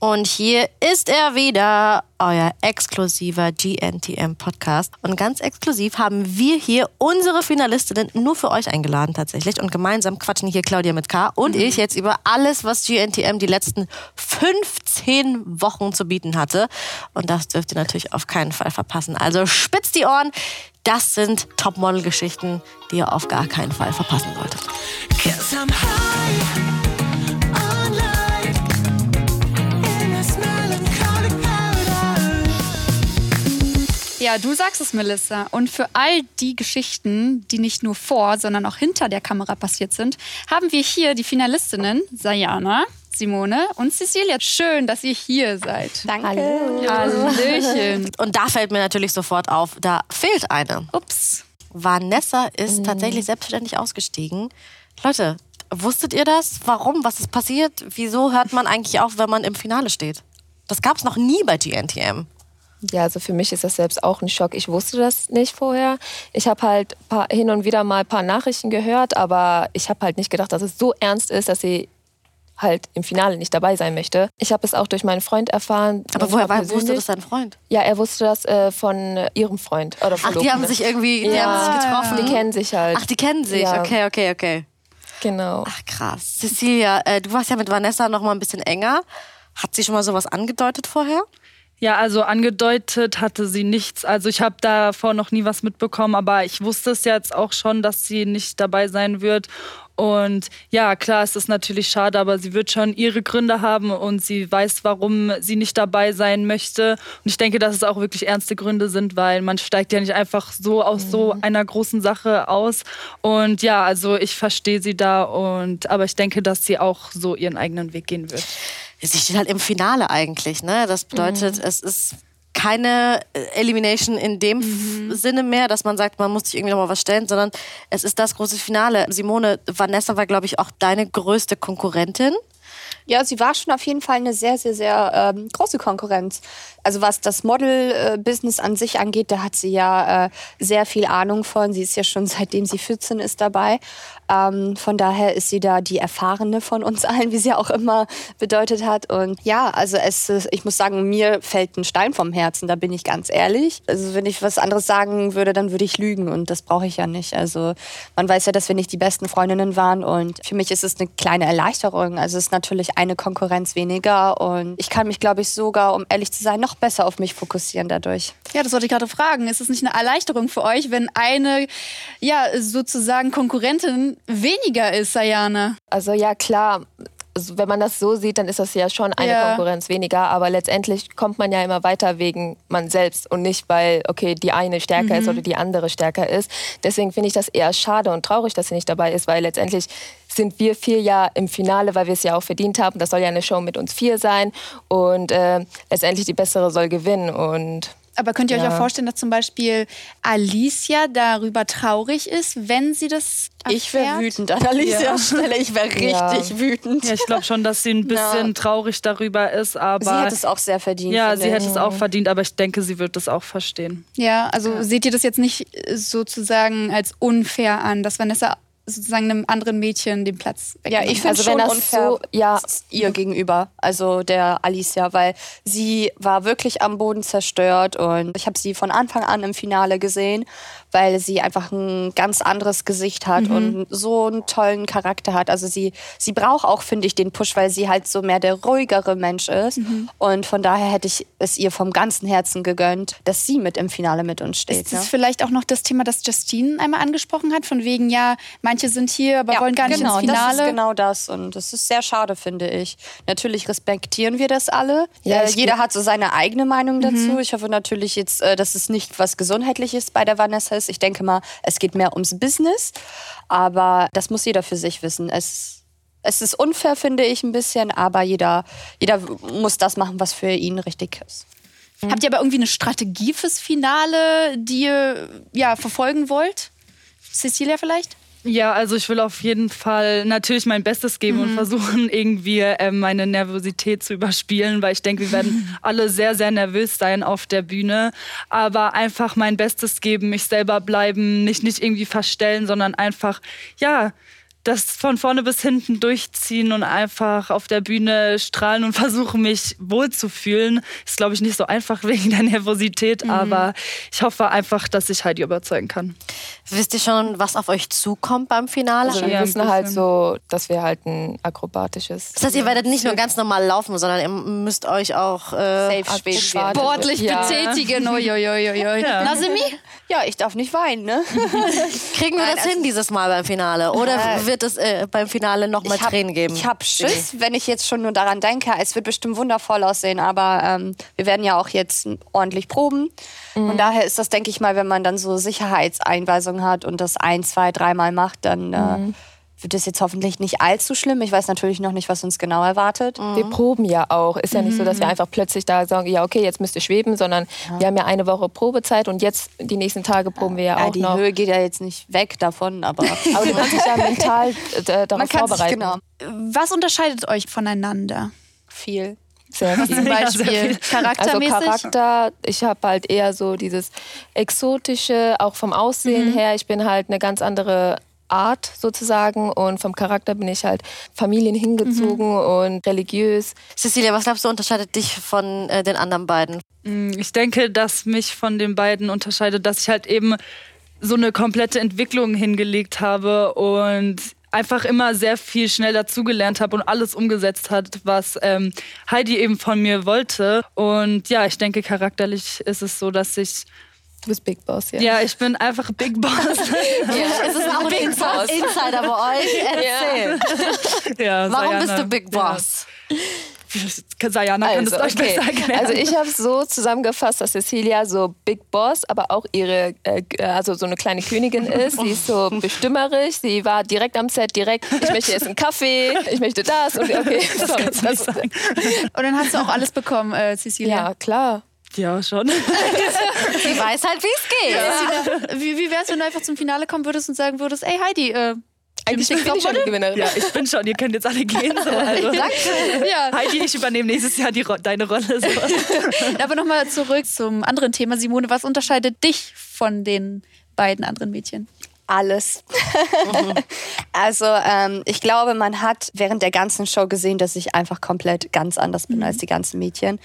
Und hier ist er wieder, euer exklusiver GNTM-Podcast. Und ganz exklusiv haben wir hier unsere Finalistinnen nur für euch eingeladen tatsächlich. Und gemeinsam quatschen hier Claudia mit K und ich jetzt über alles, was GNTM die letzten 15 Wochen zu bieten hatte. Und das dürft ihr natürlich auf keinen Fall verpassen. Also spitzt die Ohren. Das sind Topmodel-Geschichten, die ihr auf gar keinen Fall verpassen solltet. Ja, du sagst es, Melissa. Und für all die Geschichten, die nicht nur vor, sondern auch hinter der Kamera passiert sind, haben wir hier die Finalistinnen Sayana, Simone und Cecilia. Schön, dass ihr hier seid. Danke. Hallo. Hallöchen. Und da fällt mir natürlich sofort auf, da fehlt eine. Ups. Vanessa ist mhm. tatsächlich selbstständig ausgestiegen. Leute, wusstet ihr das? Warum? Was ist passiert? Wieso hört man eigentlich auf, wenn man im Finale steht? Das gab es noch nie bei GNTM. Ja, also für mich ist das selbst auch ein Schock. Ich wusste das nicht vorher. Ich habe halt paar, hin und wieder mal ein paar Nachrichten gehört, aber ich habe halt nicht gedacht, dass es so ernst ist, dass sie halt im Finale nicht dabei sein möchte. Ich habe es auch durch meinen Freund erfahren. Aber woher war, wusste das dein Freund? Ja, er wusste das äh, von ihrem Freund. Oder Ach, die haben sich irgendwie die haben sich getroffen? Die kennen sich halt. Ach, die kennen sich. Ja. Okay, okay, okay. Genau. Ach, krass. Cecilia, äh, du warst ja mit Vanessa noch mal ein bisschen enger. Hat sie schon mal sowas angedeutet vorher? Ja, also angedeutet hatte sie nichts. Also ich habe davor noch nie was mitbekommen, aber ich wusste es jetzt auch schon, dass sie nicht dabei sein wird. Und ja, klar, es ist natürlich schade, aber sie wird schon ihre Gründe haben und sie weiß, warum sie nicht dabei sein möchte. Und ich denke, dass es auch wirklich ernste Gründe sind, weil man steigt ja nicht einfach so aus mhm. so einer großen Sache aus. Und ja, also ich verstehe sie da und aber ich denke, dass sie auch so ihren eigenen Weg gehen wird sie steht halt im Finale eigentlich. Ne? Das bedeutet, mhm. es ist keine äh, Elimination in dem mhm. Sinne mehr, dass man sagt, man muss sich irgendwie noch mal was stellen, sondern es ist das große Finale. Simone, Vanessa war, glaube ich, auch deine größte Konkurrentin. Ja, sie war schon auf jeden Fall eine sehr, sehr, sehr ähm, große Konkurrenz. Also was das Model-Business an sich angeht, da hat sie ja äh, sehr viel Ahnung von. Sie ist ja schon seitdem sie 14 ist dabei. Ähm, von daher ist sie da die Erfahrene von uns allen, wie sie auch immer bedeutet hat. Und ja, also es ich muss sagen, mir fällt ein Stein vom Herzen, da bin ich ganz ehrlich. Also wenn ich was anderes sagen würde, dann würde ich lügen und das brauche ich ja nicht. Also man weiß ja, dass wir nicht die besten Freundinnen waren und für mich ist es eine kleine Erleichterung. Also es ist natürlich eine Konkurrenz weniger und ich kann mich, glaube ich, sogar, um ehrlich zu sein, noch besser auf mich fokussieren dadurch. Ja, das wollte ich gerade fragen. Ist es nicht eine Erleichterung für euch, wenn eine, ja, sozusagen Konkurrentin weniger ist, Sayane? Also ja, klar. Also, wenn man das so sieht, dann ist das ja schon eine ja. Konkurrenz weniger. Aber letztendlich kommt man ja immer weiter wegen man selbst und nicht, weil, okay, die eine stärker mhm. ist oder die andere stärker ist. Deswegen finde ich das eher schade und traurig, dass sie nicht dabei ist, weil letztendlich sind wir vier ja im Finale, weil wir es ja auch verdient haben. Das soll ja eine Show mit uns vier sein und äh, letztendlich die bessere soll gewinnen und aber könnt ihr ja. euch auch vorstellen, dass zum Beispiel Alicia darüber traurig ist, wenn sie das erfährt? Ich wäre wütend an Alicias ja. Stelle. Ich wäre richtig ja. wütend. Ja, ich glaube schon, dass sie ein bisschen ja. traurig darüber ist. Aber sie hat es auch sehr verdient. Ja, sie hätte es auch verdient, aber ich denke, sie wird es auch verstehen. Ja, also seht ihr das jetzt nicht sozusagen als unfair an, dass Vanessa sozusagen einem anderen Mädchen den Platz Ja, ich finde also schon unfair. so, ja, ihr gegenüber, also der Alicia, weil sie war wirklich am Boden zerstört und ich habe sie von Anfang an im Finale gesehen weil sie einfach ein ganz anderes Gesicht hat mhm. und so einen tollen Charakter hat. Also sie, sie braucht auch, finde ich, den Push, weil sie halt so mehr der ruhigere Mensch ist. Mhm. Und von daher hätte ich es ihr vom ganzen Herzen gegönnt, dass sie mit im Finale mit uns steht. Ist das ne? vielleicht auch noch das Thema, das Justine einmal angesprochen hat, von wegen, ja, manche sind hier, aber ja, wollen gar nicht genau, ins Finale? Das ist genau das und das ist sehr schade, finde ich. Natürlich respektieren wir das alle. Ja, äh, jeder hat so seine eigene Meinung mhm. dazu. Ich hoffe natürlich jetzt, äh, dass es nicht was Gesundheitliches bei der Vanessa ist. Ich denke mal, es geht mehr ums Business, aber das muss jeder für sich wissen. Es, es ist unfair, finde ich, ein bisschen, aber jeder, jeder muss das machen, was für ihn richtig ist. Habt ihr aber irgendwie eine Strategie fürs Finale, die ihr ja, verfolgen wollt? Cecilia vielleicht? Ja, also ich will auf jeden Fall natürlich mein Bestes geben mhm. und versuchen, irgendwie äh, meine Nervosität zu überspielen, weil ich denke, wir werden alle sehr, sehr nervös sein auf der Bühne. Aber einfach mein Bestes geben, mich selber bleiben, nicht, nicht irgendwie verstellen, sondern einfach, ja, das von vorne bis hinten durchziehen und einfach auf der Bühne strahlen und versuchen, mich wohlzufühlen. Ist, glaube ich, nicht so einfach wegen der Nervosität, mhm. aber ich hoffe einfach, dass ich Heidi überzeugen kann. Wisst ihr schon, was auf euch zukommt beim Finale? Also wir ja, wissen halt so, dass wir halt ein akrobatisches... Das heißt, ihr werdet nicht nur ganz normal laufen, sondern ihr müsst euch auch äh, sportlich ja. betätigen. Uiuiuiui. Ja. Nasimi? Ja, ich darf nicht weinen, ne? Kriegen wir Nein, das also hin dieses Mal beim Finale? Oder äh, wird es äh, beim Finale nochmal Tränen geben? Ich habe Schiss, wenn ich jetzt schon nur daran denke. Es wird bestimmt wundervoll aussehen, aber ähm, wir werden ja auch jetzt ordentlich proben. Mhm. Und daher ist das, denke ich mal, wenn man dann so Sicherheitseinweisungen hat und das ein, zwei, dreimal macht, dann... Äh, mhm wird es jetzt hoffentlich nicht allzu schlimm. Ich weiß natürlich noch nicht, was uns genau erwartet. Mhm. Wir proben ja auch. Ist ja nicht so, dass wir mhm. einfach plötzlich da sagen, ja, okay, jetzt müsst ihr schweben, sondern ja. wir haben ja eine Woche Probezeit und jetzt die nächsten Tage proben wir ja, ja auch die noch. Die Höhe geht ja jetzt nicht weg davon, aber, aber du kannst dich ja mental äh, darauf vorbereiten. Genau. Was unterscheidet euch voneinander? Viel. Sehr viel. Zum Beispiel charaktermäßig? Also Charakter, ich habe halt eher so dieses Exotische, auch vom Aussehen mhm. her. Ich bin halt eine ganz andere Art sozusagen und vom Charakter bin ich halt Familien hingezogen mhm. und religiös. Cecilia, was glaubst du unterscheidet dich von äh, den anderen beiden? Mm, ich denke, dass mich von den beiden unterscheidet, dass ich halt eben so eine komplette Entwicklung hingelegt habe und einfach immer sehr viel schnell dazugelernt habe und alles umgesetzt hat, was ähm, Heidi eben von mir wollte. Und ja, ich denke, charakterlich ist es so, dass ich Du bist Big Boss, ja. Ja, ich bin einfach Big Boss. ja, es ist auch ein Big Boss Insider bei euch. Erzähl. Ja. Warum Sayana. bist du Big Boss? Ja. Sayana kann also, das euch okay. besser erklären. Also ich habe es so zusammengefasst, dass Cecilia so Big Boss, aber auch ihre, äh, also so eine kleine Königin ist. Sie ist so bestimmerisch. Sie war direkt am Set, direkt, ich möchte jetzt einen Kaffee, ich möchte das. Und, okay, das sorry, das, und dann hast du auch alles bekommen, äh, Cecilia. Ja, klar. Ja, schon. Sie weiß halt, wie es geht. Ja. Wie, wie wär's, wenn du einfach zum Finale kommen würdest und sagen würdest, ey Heidi, äh, eigentlich bin ich schon die Gewinnerin. Ja, ich bin schon. Ihr könnt jetzt alle gehen. So. Also. Ja. Heidi, ich übernehme nächstes Jahr die, deine Rolle. So. Aber nochmal zurück zum anderen Thema. Simone, was unterscheidet dich von den beiden anderen Mädchen? Alles. Mhm. also ähm, ich glaube, man hat während der ganzen Show gesehen, dass ich einfach komplett ganz anders bin mhm. als die ganzen Mädchen.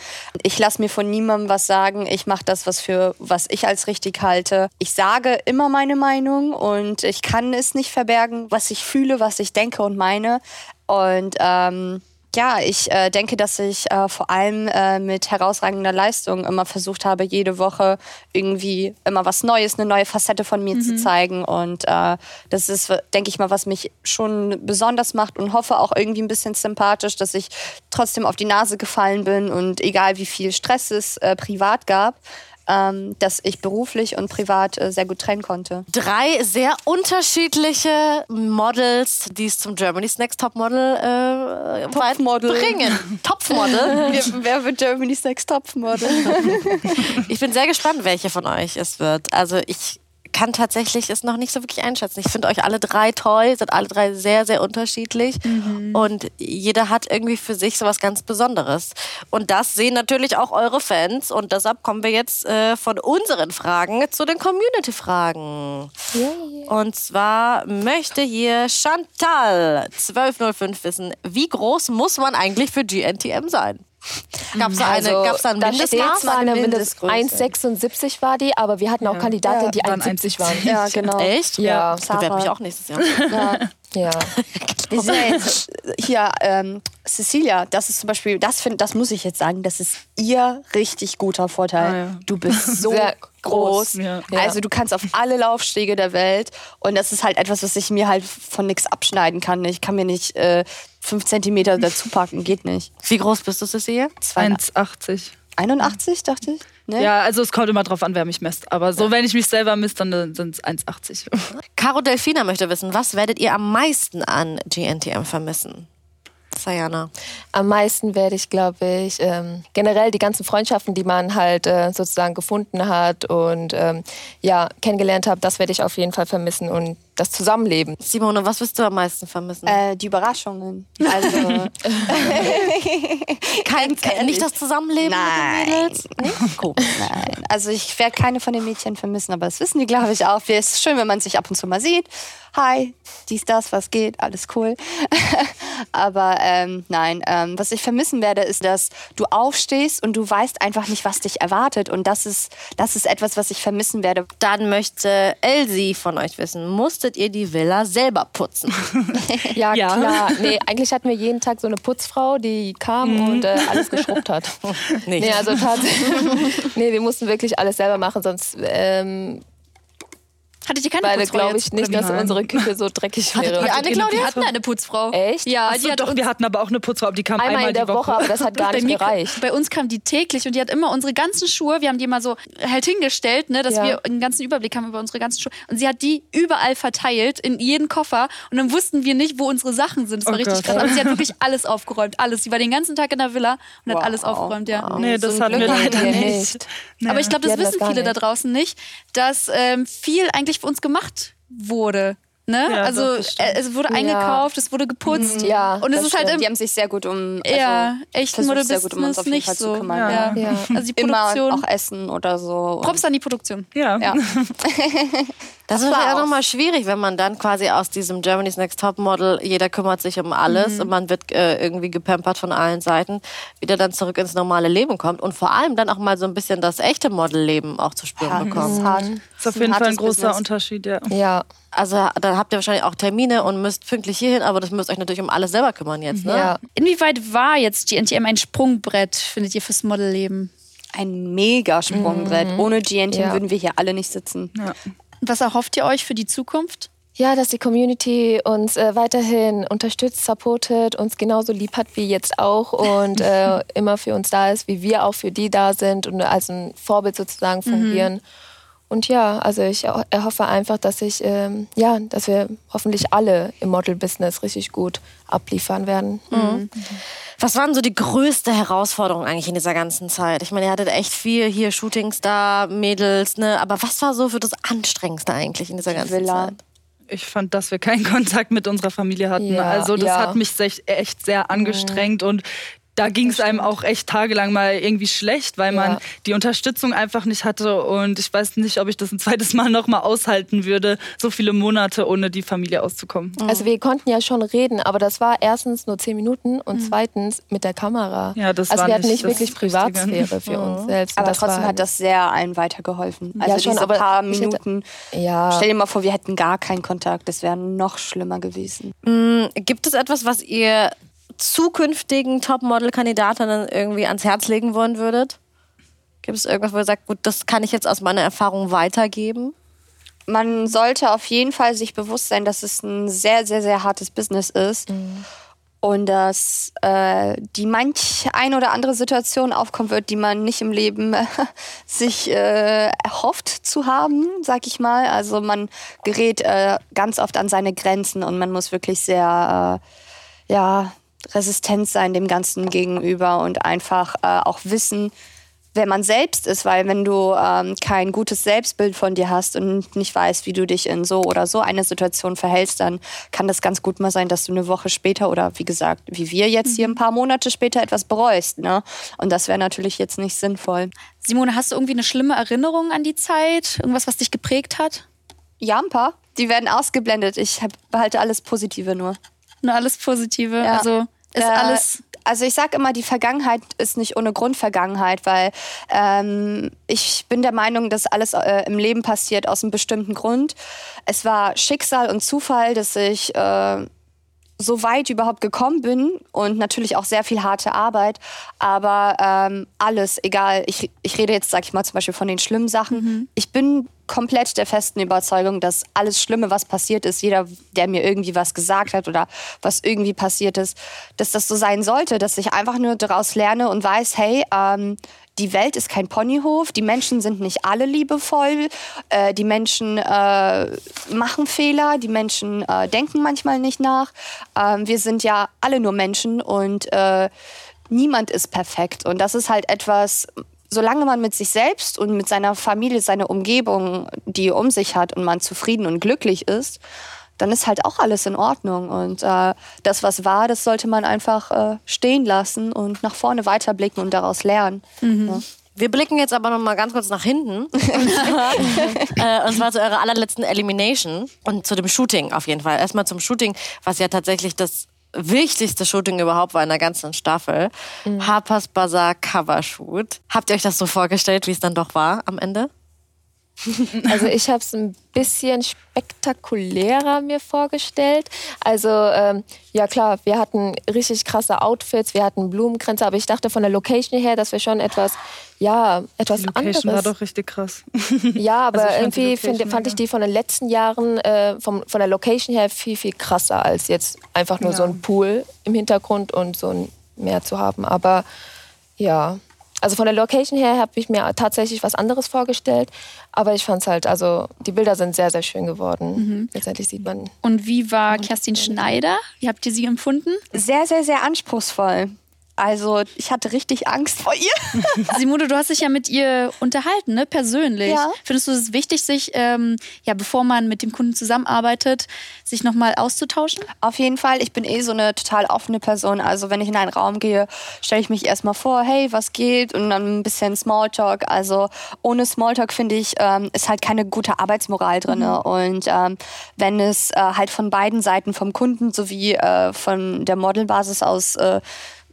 Ich lasse mir von niemandem was sagen. Ich mache das, was für was ich als richtig halte. Ich sage immer meine Meinung und ich kann es nicht verbergen, was ich fühle, was ich denke und meine. Und ähm, ja, ich äh, denke, dass ich äh, vor allem äh, mit herausragender Leistung immer versucht habe, jede Woche irgendwie immer was Neues, eine neue Facette von mir mhm. zu zeigen. Und äh, das ist, denke ich mal, was mich schon besonders macht und hoffe auch irgendwie ein bisschen sympathisch, dass ich trotzdem auf die Nase gefallen bin und egal wie viel Stress es äh, privat gab, ähm, dass ich beruflich und privat äh, sehr gut trennen konnte. Drei sehr unterschiedliche Models, die es zum Germany's Next Topmodel äh, Topmodel. bringen. Topmodel. wer wird Germany's Next Topmodel? ich bin sehr gespannt, welche von euch es wird. Also ich kann tatsächlich es noch nicht so wirklich einschätzen. Ich finde euch alle drei toll, sind alle drei sehr, sehr unterschiedlich mhm. und jeder hat irgendwie für sich so was ganz Besonderes. Und das sehen natürlich auch eure Fans und deshalb kommen wir jetzt äh, von unseren Fragen zu den Community-Fragen. Yeah. Und zwar möchte hier Chantal 1205 wissen, wie groß muss man eigentlich für GNTM sein? Gab es da, eine, also, gab's da ein Mindestmaß? Da eine Mindestgröße. 1,76 war die, aber wir hatten auch ja. Kandidatinnen, die 1,70 waren. Ja, genau. Echt? Ja. Ich bewerbe mich auch nächstes Jahr. Ja. Ja. Ja jetzt hier, ähm, Cecilia, das ist zum Beispiel, das, find, das muss ich jetzt sagen, das ist ihr richtig guter Vorteil. Ah, ja. Du bist so Sehr groß. Ja. Also du kannst auf alle Laufstege der Welt und das ist halt etwas, was ich mir halt von nichts abschneiden kann. Ich kann mir nicht äh, fünf Zentimeter dazu packen, geht nicht. Wie groß bist du, Cecilia? 1,80. 81, dachte ich. Ne? Ja, also es kommt immer drauf an, wer mich misst. Aber so, ja. wenn ich mich selber misst, dann sind es 1,80. Caro Delfina möchte wissen, was werdet ihr am meisten an GNTM vermissen? Sayana? Am meisten werde ich, glaube ich, ähm, generell die ganzen Freundschaften, die man halt äh, sozusagen gefunden hat und ähm, ja, kennengelernt hat, das werde ich auf jeden Fall vermissen und das Zusammenleben. Simone, was wirst du am meisten vermissen? Äh, die Überraschungen. Also Kein, nicht das Zusammenleben Nein. mit den Mädels? Nicht? Komisch. Nein, also ich werde keine von den Mädchen vermissen, aber das wissen die, glaube ich, auch. Es ist schön, wenn man sich ab und zu mal sieht. Hi, dies, das, was geht, alles cool. aber ähm, nein, ähm, was ich vermissen werde, ist, dass du aufstehst und du weißt einfach nicht, was dich erwartet. Und das ist, das ist etwas, was ich vermissen werde. Dann möchte Elsie von euch wissen, musstet ihr die Villa selber putzen? Ja, Ja. klar. Nee, eigentlich hatten wir jeden Tag so eine Putzfrau, die kam und äh, alles geschrubbt hat. Nicht. Nee, also tatsächlich. nee, wir mussten wirklich alles selber machen, sonst ähm, Hattet ihr keine beide Putzfrau glaube jetzt? ich nicht, dass unsere Küche so dreckig wäre. ihr eine, Claudia? Wir hatten eine Putzfrau. Echt? Ja, Achso, die hat doch, wir hatten aber auch eine Putzfrau, aber die kam einmal, Einmal in der die Woche, aber das hat gar bei nicht mir, gereicht. bei uns kam die täglich und die hat immer unsere ganzen Schuhe, wir haben die immer so halt hingestellt, ne, dass Ja. wir einen ganzen Überblick haben über unsere ganzen Schuhe. Und sie hat die überall verteilt, in jeden Koffer. Und dann wussten wir nicht, wo unsere Sachen sind. Das war Oh richtig Gott. krass. Aber sie hat wirklich alles aufgeräumt. Alles. Sie war den ganzen Tag in der Villa und hat Wow. alles aufgeräumt, ja. Nee, das hatten wir leider wir nicht. nicht. Nee. Aber ich glaube, das wissen viele da draußen nicht, dass ähm, viel eigentlich für uns gemacht wurde. Ne? Ja, also das äh, es wurde eingekauft, es wurde geputzt. Ja, Und es das ist halt stimmt. im, Die haben sich sehr gut um. Also, ja, echt Model sehr gut um uns auf jeden nicht Fall so. zu kümmern. Ja. Ja. Also die Immer Produktion. auch Essen oder so. Props an die Produktion. ja. Ja. Das ist war ja auch- nochmal schwierig, wenn man dann quasi aus diesem Germany's Next Top Model, jeder kümmert sich um alles und man wird äh, irgendwie gepampert von allen Seiten, wieder dann zurück ins normale Leben kommt und vor allem dann auch mal so ein bisschen das echte Modelleben auch zu spüren Ja, das bekommt. ist hart. Ist auf jeden Fall ein großer Business. Unterschied, ja. Ja, Also dann habt ihr wahrscheinlich auch Termine und müsst pünktlich hierhin, aber das müsst euch natürlich um alles selber kümmern jetzt, ne? ja. Inwieweit war jetzt GNTM ein Sprungbrett, findet ihr, fürs Modelleben? Ein mega Sprungbrett. Ohne GNT Ja. würden wir hier alle nicht sitzen. Und was erhofft ihr euch für die Zukunft? Ja, dass die Community uns äh, weiterhin unterstützt, supportet, uns genauso lieb hat wie jetzt auch und äh, immer für uns da ist, wie wir auch für die da sind und als ein Vorbild sozusagen fungieren. Und ja, also ich er- erhoffe einfach, dass ich, ähm, ja, dass wir hoffentlich alle im Model-Business richtig gut abliefern werden. Was waren so die größte Herausforderung eigentlich in dieser ganzen Zeit? Ich meine, ihr hattet echt viel hier Shootings da, Mädels, ne? Aber was war so für das Anstrengendste eigentlich in dieser ganzen Villa. Zeit? Ich fand, dass wir keinen Kontakt mit unserer Familie hatten. Ja, also das ja. hat mich echt sehr angestrengt und da ging es einem auch echt tagelang mal irgendwie schlecht, weil man Ja. die Unterstützung einfach nicht hatte und ich weiß nicht, ob ich das ein zweites Mal noch mal aushalten würde, so viele Monate ohne die Familie auszukommen. Also wir konnten ja schon reden, aber das war erstens nur zehn Minuten und zweitens mit der Kamera. Ja, das also war wir hatten nicht wirklich Richtige. Privatsphäre für uns selbst. Aber trotzdem hat das sehr allen weitergeholfen. Also Ja, schon, diese aber paar ich hätte- Minuten. Ja. Stell dir mal vor, wir hätten gar keinen Kontakt. Das wäre noch schlimmer gewesen. Gibt es etwas, was ihr zukünftigen Topmodel-Kandidatinnen irgendwie ans Herz legen wollen würdet? Gibt es irgendwas, wo ihr sagt, gut, das kann ich jetzt aus meiner Erfahrung weitergeben? Man sollte auf jeden Fall sich bewusst sein, dass es ein sehr, sehr, sehr hartes Business ist. Und dass äh, die manch ein oder andere Situation aufkommen wird, die man nicht im Leben äh, sich äh, erhofft zu haben, sag ich mal. Also man gerät äh, ganz oft an seine Grenzen und man muss wirklich sehr äh, ja, resistent sein dem Ganzen gegenüber und einfach äh, auch wissen, wer man selbst ist, weil wenn du ähm, kein gutes Selbstbild von dir hast und nicht weißt, wie du dich in so oder so eine Situation verhältst, dann kann das ganz gut mal sein, dass du eine Woche später oder wie gesagt, wie wir jetzt hier ein paar Monate später etwas bereust. Ne? Und das wäre natürlich jetzt nicht sinnvoll. Simone, hast du irgendwie eine schlimme Erinnerung an die Zeit? Irgendwas, was dich geprägt hat? Ja, ein paar. Die werden ausgeblendet. Ich hab, behalte alles Positive nur. Nur alles Positive? Ja. Also ist Äh, alles. Also ich sage immer, die Vergangenheit ist nicht ohne Grund Vergangenheit, weil ähm, ich bin der Meinung, dass alles äh, im Leben passiert aus einem bestimmten Grund. Es war Schicksal und Zufall, dass ich äh, so weit überhaupt gekommen bin und natürlich auch sehr viel harte Arbeit, aber ähm, alles, egal, ich, ich rede jetzt, sag ich mal, zum Beispiel von den schlimmen Sachen. Ich bin komplett der festen Überzeugung, dass alles Schlimme, was passiert ist, jeder, der mir irgendwie was gesagt hat oder was irgendwie passiert ist, dass das so sein sollte, dass ich einfach nur daraus lerne und weiß, hey, ähm, die Welt ist kein Ponyhof, die Menschen sind nicht alle liebevoll, äh, die Menschen äh, machen Fehler, die Menschen äh, denken manchmal nicht nach. Ähm, wir sind ja alle nur Menschen und äh, niemand ist perfekt. Und das ist halt etwas, solange man mit sich selbst und mit seiner Familie, seiner Umgebung die um sich hat und man zufrieden und glücklich ist, dann ist halt auch alles in Ordnung. Und äh, das, was war, das sollte man einfach äh, stehen lassen und nach vorne weiterblicken und daraus lernen. Mhm. Ja. Wir blicken jetzt aber noch mal ganz kurz nach hinten. äh, und zwar zu eurer allerletzten Elimination und zu dem Shooting auf jeden Fall. Erstmal zum Shooting, was ja tatsächlich das wichtigste Shooting überhaupt war in der ganzen Staffel. Mhm. Harper's Bazaar Covershoot. Habt ihr euch das so vorgestellt, wie es dann doch war am Ende? Also ich habe es ein bisschen spektakulärer mir vorgestellt. Also ähm, ja klar, wir hatten richtig krasse Outfits, wir hatten Blumenkränze, aber ich dachte von der Location her, dass wir schon etwas, ja, etwas die Location anderes. war doch richtig krass. Ja, aber also irgendwie find, fand ich die von den letzten Jahren äh, vom, von der Location her viel, viel krasser als jetzt einfach nur ja. so ein Pool im Hintergrund und so ein Meer zu haben. Aber ja, also von der Location her habe ich mir tatsächlich was anderes vorgestellt, aber ich fand es halt, also die Bilder sind sehr, sehr schön geworden. Mhm. Letztendlich sieht man. Und wie war Kerstin Schneider? Wie habt ihr sie empfunden? Sehr, sehr, sehr anspruchsvoll. Also ich hatte richtig Angst vor ihr. Simone, du hast dich ja mit ihr unterhalten, ne? persönlich. Ja. Findest du es wichtig, sich, ähm, ja, bevor man mit dem Kunden zusammenarbeitet, sich nochmal auszutauschen? Auf jeden Fall. Ich bin eh so eine total offene Person. Also wenn ich in einen Raum gehe, stelle ich mich erstmal vor, hey, was geht? Und dann ein bisschen Smalltalk. Also ohne Smalltalk, finde ich, ähm, ist halt keine gute Arbeitsmoral drin. Mhm. Und ähm, wenn es äh, halt von beiden Seiten, vom Kunden sowie äh, von der Modelbasis aus äh,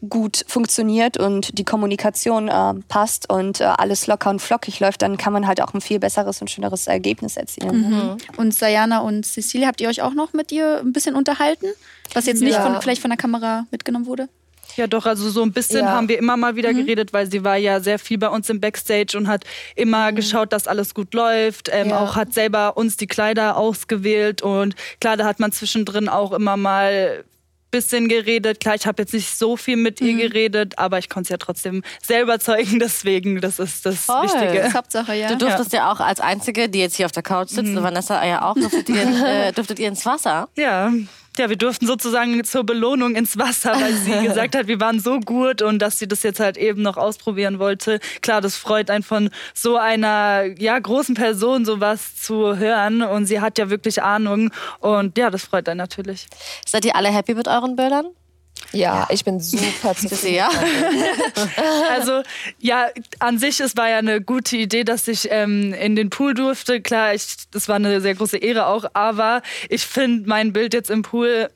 gut funktioniert und die Kommunikation äh, passt und äh, alles locker und flockig läuft, dann kann man halt auch ein viel besseres und schöneres Ergebnis erzielen. Mhm. Und Sayana und Cecilia, habt ihr euch auch noch mit ihr ein bisschen unterhalten? Was jetzt nicht ja. von, vielleicht von der Kamera mitgenommen wurde? Ja, doch, also so ein bisschen ja. haben wir immer mal wieder mhm. geredet, weil sie war ja sehr viel bei uns im Backstage und hat immer mhm. geschaut, dass alles gut läuft. Ähm, ja. Auch hat selber uns die Kleider ausgewählt und klar, da hat man zwischendrin auch immer mal bisschen geredet. Klar, ich habe jetzt nicht so viel mit mhm. ihr geredet, aber ich konnte es ja trotzdem sehr überzeugen. Deswegen, das ist das Voll. Wichtige. Das ist Hauptsache, ja. Du durftest ja. ja. auch als Einzige, die jetzt hier auf der Couch sitzt, mhm. Vanessa ja auch, durftet ihr, äh, durftet ihr ins Wasser. Ja, ja, wir durften sozusagen zur Belohnung ins Wasser, weil sie gesagt hat, wir waren so gut und dass sie das jetzt halt eben noch ausprobieren wollte. Klar, das freut einen von so einer ja, großen Person sowas zu hören und sie hat ja wirklich Ahnung und ja, das freut einen natürlich. Seid ihr alle happy mit euren Bildern? Ja, ja, ich bin super zufrieden. Ja? also ja, an sich es war ja eine gute Idee, dass ich ähm, in den Pool durfte. Klar, ich, das war eine sehr große Ehre auch, aber ich finde mein Bild jetzt im Pool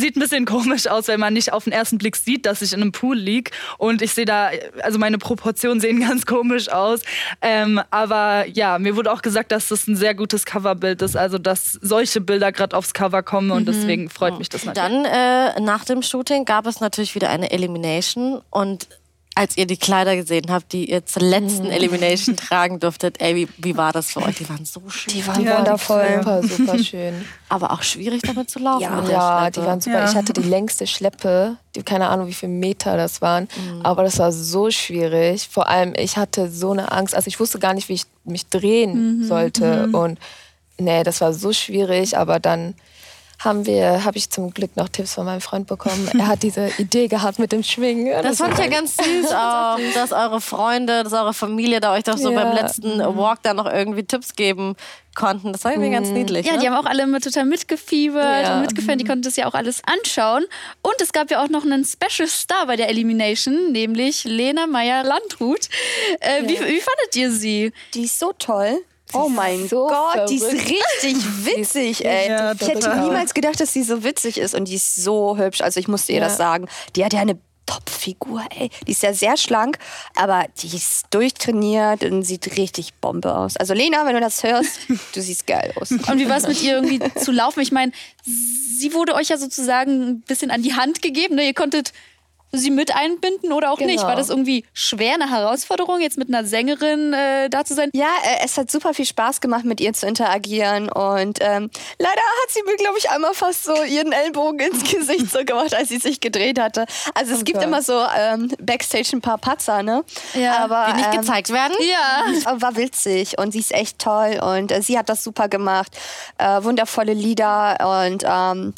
sieht ein bisschen komisch aus, wenn man nicht auf den ersten Blick sieht, dass ich in einem Pool liege. Und ich sehe da, also meine Proportionen sehen ganz komisch aus. Ähm, aber ja, mir wurde auch gesagt, dass das ein sehr gutes Coverbild ist. Also, dass solche Bilder gerade aufs Cover kommen und mhm. deswegen freut mich das natürlich. Dann äh, nach dem Shooting gab es natürlich wieder eine Elimination und als ihr die Kleider gesehen habt, die ihr zur letzten mhm. Elimination tragen durftet, ey, wie, wie war das für euch? Die waren so schön. Die waren ja, wundervoll. Super, super schön. Aber auch schwierig damit zu laufen. Ja, ja die waren super. Ja. Ich hatte die längste Schleppe, die, keine Ahnung, wie viele Meter das waren. Mhm. Aber das war so schwierig. Vor allem, ich hatte so eine Angst. Also ich wusste gar nicht, wie ich mich drehen mhm. sollte. Mhm. Und nee, das war so schwierig. Aber dann haben wir, habe ich zum Glück noch Tipps von meinem Freund bekommen. Er hat diese Idee gehabt mit dem Schwingen. Das, das fand ich ja ganz süß auch, dass eure Freunde, dass eure Familie da euch doch so ja. beim letzten Walk da noch irgendwie Tipps geben konnten. Das war irgendwie mhm. ganz niedlich. Ja, ne? die haben auch alle immer total mitgefiebert ja. und mitgefeiert. Die konnten das ja auch alles anschauen. Und es gab ja auch noch einen Special Star bei der Elimination, nämlich Lena Meyer-Landrut. Äh, ja. wie, wie fandet ihr sie? Die ist so toll. Oh mein so Gott, verrückt. die ist richtig witzig, ey. Ja, ich hätte niemals gedacht, dass sie so witzig ist und die ist so hübsch. Also ich musste ihr ja. das sagen. Die hat ja eine Top-Figur, ey. Die ist ja sehr schlank, aber die ist durchtrainiert und sieht richtig Bombe aus. Also Lena, wenn du das hörst, du siehst geil aus. Und wie war es mit ihr irgendwie zu laufen? Ich meine, sie wurde euch ja sozusagen ein bisschen an die Hand gegeben. Ne? Ihr konntet sie mit einbinden oder auch genau. nicht? War genau. das irgendwie schwer, eine Herausforderung, jetzt mit einer Sängerin äh, da zu sein? Ja, äh, es hat super viel Spaß gemacht, mit ihr zu interagieren. Und ähm, leider hat sie mir, glaube ich, einmal fast so ihren Ellbogen ins Gesicht so gemacht, als sie sich gedreht hatte. Also es okay. gibt immer so ähm, Backstage ein paar Patzer, ne? Ja, aber, die nicht ähm, gezeigt werden. Ja. War witzig und sie ist echt toll und äh, sie hat das super gemacht. Äh, wundervolle Lieder und ähm.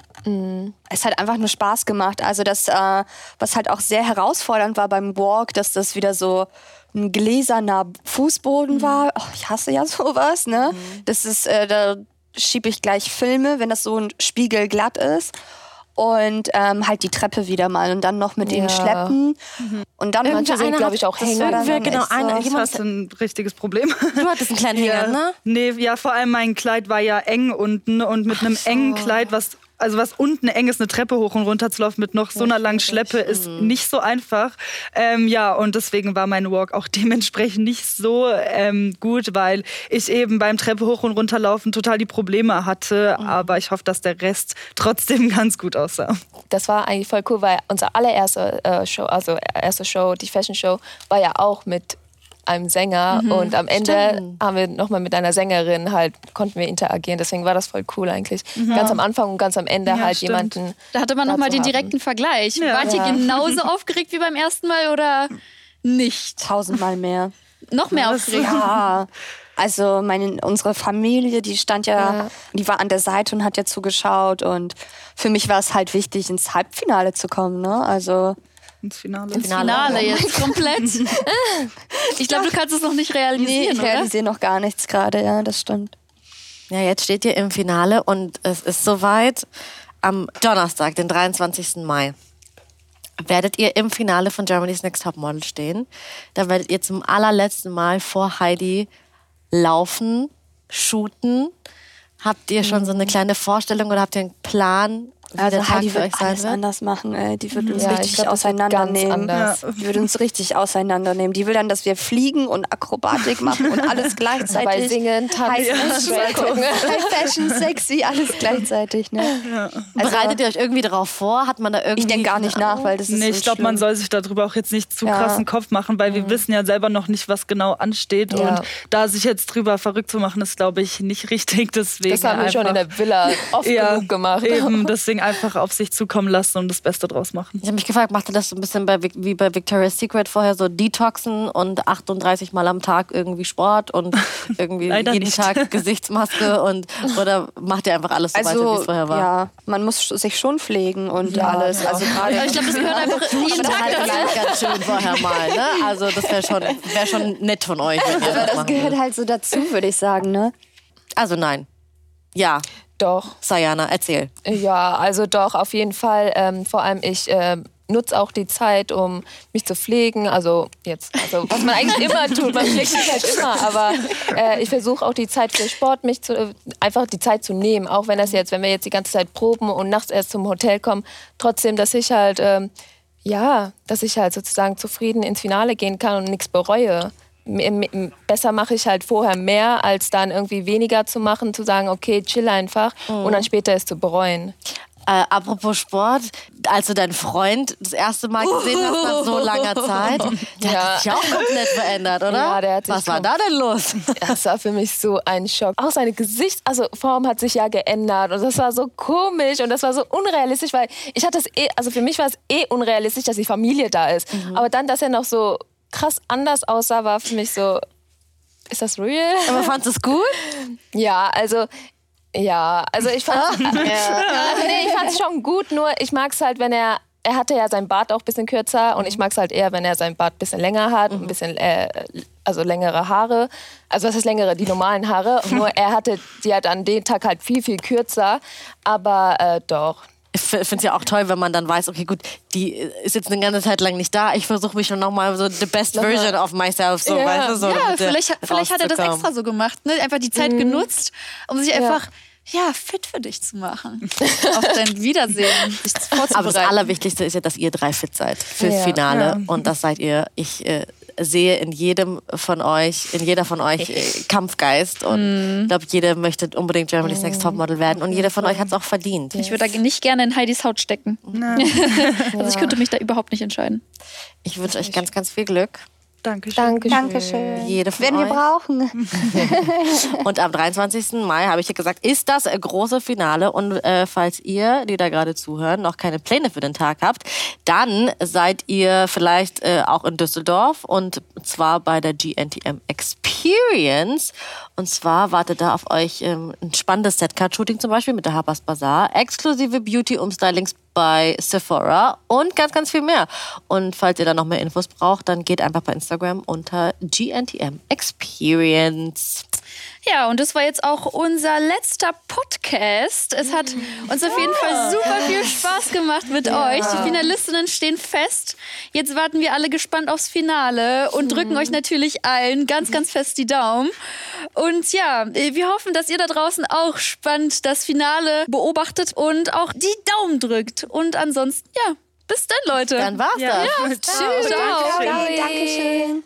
Es hat einfach nur Spaß gemacht. Also das, äh, was halt auch sehr herausfordernd war beim Walk, dass das wieder so ein gläserner Fußboden mhm. war. Oh, ich hasse ja sowas, ne? Mhm. Das ist, äh, da schiebe ich gleich Filme, wenn das so ein Spiegel glatt ist und ähm, halt die Treppe wieder mal und dann noch mit ja. den Schleppen mhm. und dann manche sind glaube ich auch hängen oder genau so. ein, jemand hast ein richtiges Problem du hattest einen kleinen Hänger ne nee ja vor allem mein Kleid war ja eng unten und mit einem so. engen Kleid was also was unten eng ist, eine Treppe hoch und runter zu laufen mit noch so einer langen Schleppe, ist nicht so einfach. Ähm, ja, und deswegen war mein Walk auch dementsprechend nicht so ähm, gut, weil ich eben beim Treppe hoch und runter laufen total die Probleme hatte. Mhm. Aber ich hoffe, dass der Rest trotzdem ganz gut aussah. Das war eigentlich voll cool, weil unsere allererste äh, Show, also erste Show, die Fashion Show, war ja auch mit einem Sänger mhm, und am Ende stimmt. haben wir nochmal mit einer Sängerin halt, konnten wir interagieren. Deswegen war das voll cool eigentlich. Mhm. Ganz am Anfang und ganz am Ende ja, halt stimmt. jemanden. Da hatte man nochmal den direkten Vergleich. Ja. Wart ihr genauso aufgeregt wie beim ersten Mal oder nicht? Tausendmal mehr. Noch mehr aufgeregt? Ja. Also meine, unsere Familie, die stand ja, ja, die war an der Seite und hat ja zugeschaut. Und für mich war es halt wichtig, ins Halbfinale zu kommen. Ne? Also ins Finale. Ins Finale jetzt komplett. ich glaube, du kannst es noch nicht realisieren. Nee, ich realisiere noch gar nichts gerade, ja, das stimmt. Ja, jetzt steht ihr im Finale und es ist soweit. Am Donnerstag, den 23. Mai, werdet ihr im Finale von Germany's Next Top Model stehen. Da werdet ihr zum allerletzten Mal vor Heidi laufen, shooten. Habt ihr schon so eine mhm. kleine Vorstellung oder habt ihr einen Plan, also Heidi wird alles wird? anders machen. Ey. Die wird uns ja, richtig glaub, auseinandernehmen. Ja. Die wird uns richtig auseinandernehmen. Die will dann, dass wir fliegen und Akrobatik machen und alles gleichzeitig. Bei Singen, Tanzen, High Fashion, High Fashion, sexy, alles gleichzeitig. Ne? Ja. Also, Bereitet ihr euch irgendwie darauf vor? Hat man da irgendwie? Ich denke gar nicht nach, weil das ist. Nee, ich glaube, man soll sich darüber auch jetzt nicht zu krassen Kopf machen, weil mhm. wir wissen ja selber noch nicht, was genau ansteht. Und da sich jetzt drüber verrückt zu machen, ist, glaube ich, nicht richtig. Deswegen das haben wir schon in der Villa oft genug gemacht. Eben, deswegen Ding einfach auf sich zukommen lassen und das Beste draus machen. Ich habe mich gefragt, macht ihr das so ein bisschen bei, wie bei Victoria's Secret vorher so Detoxen und 38 Mal am Tag irgendwie Sport und irgendwie jeden nicht. Tag Gesichtsmaske und oder macht ihr einfach alles so also, weiter, wie es vorher war? Ja, man muss sich schon pflegen und ja, alles. Ja. Also gerade ich glaube, das gehört einfach jeden Tag halt ganz schön vorher mal. Ne? Also das wäre schon, wär schon nett von euch. Aber das gehört halt so dazu, würde ich sagen. Ne? Also nein. Ja. Doch. Sayana, erzähl. Ja, also doch, auf jeden Fall. Ähm, vor allem ich äh, nutze auch die Zeit, um mich zu pflegen. Also jetzt, also was man eigentlich immer tut, man pflegt sich halt immer. Aber äh, ich versuche auch die Zeit für Sport, mich zu, äh, einfach die Zeit zu nehmen. Auch wenn das jetzt, wenn wir jetzt die ganze Zeit proben und nachts erst zum Hotel kommen, trotzdem, dass ich halt, ähm, ja, dass ich halt sozusagen zufrieden ins Finale gehen kann und nichts bereue besser mache ich halt vorher mehr, als dann irgendwie weniger zu machen, zu sagen, okay, chill einfach mhm. und dann später es zu bereuen. Äh, apropos Sport, als du deinen Freund das erste Mal gesehen hast nach so langer Zeit, der ja. hat sich auch komplett verändert, oder? Ja, der hat sich Was war da denn los? Das war für mich so ein Schock. Auch seine Gesichtsform also hat sich ja geändert und das war so komisch und das war so unrealistisch, weil ich hatte es eh, also für mich war es eh unrealistisch, dass die Familie da ist. Mhm. Aber dann, dass er noch so krass anders aussah, war für mich so, ist das real? Aber fandest du es gut? Ja, also ja, also ich fand es also nee, ich schon gut, nur ich mag es halt, wenn er er hatte ja sein Bart auch ein bisschen kürzer und ich mag es halt eher, wenn er sein Bart ein bisschen länger hat, ein mhm. bisschen äh, also längere Haare. Also was heißt längere? Die normalen Haare. Nur er hatte die halt an dem Tag halt viel, viel kürzer. Aber äh, doch, ich finde es ja auch toll, wenn man dann weiß, okay, gut, die ist jetzt eine ganze Zeit lang nicht da. Ich versuche mich schon nochmal so the best version of myself, so, ja. weißt du, so. Ja, vielleicht, vielleicht hat er das extra so gemacht, ne? Einfach die Zeit mhm. genutzt, um sich einfach ja, fit für dich zu machen. Auf dein Wiedersehen, dich vorzubereiten. Aber das Allerwichtigste ist ja, dass ihr drei fit seid fürs ja. Finale. Ja. Und das seid ihr. Ich äh, sehe in jedem von euch, in jeder von euch äh, Kampfgeist. Und ich glaube, jeder möchte unbedingt Germany's Next Topmodel werden. Und jeder von euch hat es auch verdient. Ich würde da nicht gerne in Heidis Haut stecken. also ich könnte mich da überhaupt nicht entscheiden. Ich wünsche euch ganz, ganz viel Glück. Dankeschön. Dankeschön. Dankeschön. Jede von Wenn euch. wir brauchen. und am 23. Mai, habe ich ja gesagt, ist das große Finale. Und äh, falls ihr, die da gerade zuhören, noch keine Pläne für den Tag habt, dann seid ihr vielleicht äh, auch in Düsseldorf und zwar bei der GNTM XP Experience. Und zwar wartet da auf euch ähm, ein spannendes Setcard-Shooting zum Beispiel mit der Harper's Bazaar, exklusive Beauty-Umstylings bei Sephora und ganz, ganz viel mehr. Und falls ihr da noch mehr Infos braucht, dann geht einfach bei Instagram unter GNTM Experience. Ja, und das war jetzt auch unser letzter Podcast. Es hat uns auf jeden Fall super viel Spaß gemacht mit ja. euch. Die Finalistinnen stehen fest. Jetzt warten wir alle gespannt aufs Finale und drücken euch natürlich allen ganz, ganz fest die Daumen. Und ja, wir hoffen, dass ihr da draußen auch spannend das Finale beobachtet und auch die Daumen drückt. Und ansonsten, ja, bis dann, Leute. Dann war's ja. das. Ja, tschüss. Ciao. Dankeschön.